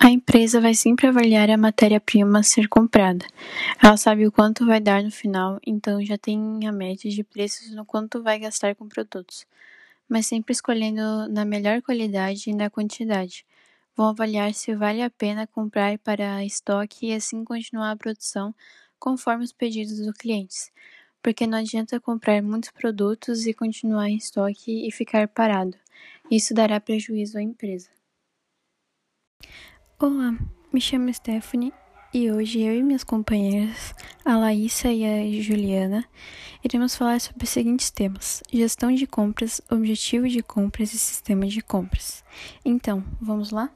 A empresa vai sempre avaliar a matéria-prima a ser comprada. Ela sabe o quanto vai dar no final, então já tem a média de preços no quanto vai gastar com produtos, mas sempre escolhendo na melhor qualidade e na quantidade. Vão avaliar se vale a pena comprar para estoque e assim continuar a produção conforme os pedidos dos clientes, porque não adianta comprar muitos produtos e continuar em estoque e ficar parado. Isso dará prejuízo à empresa. Olá, me chamo Stephanie e hoje eu e minhas companheiras, a Laísa e a Juliana, iremos falar sobre os seguintes temas: gestão de compras, objetivo de compras e sistema de compras. Então, vamos lá?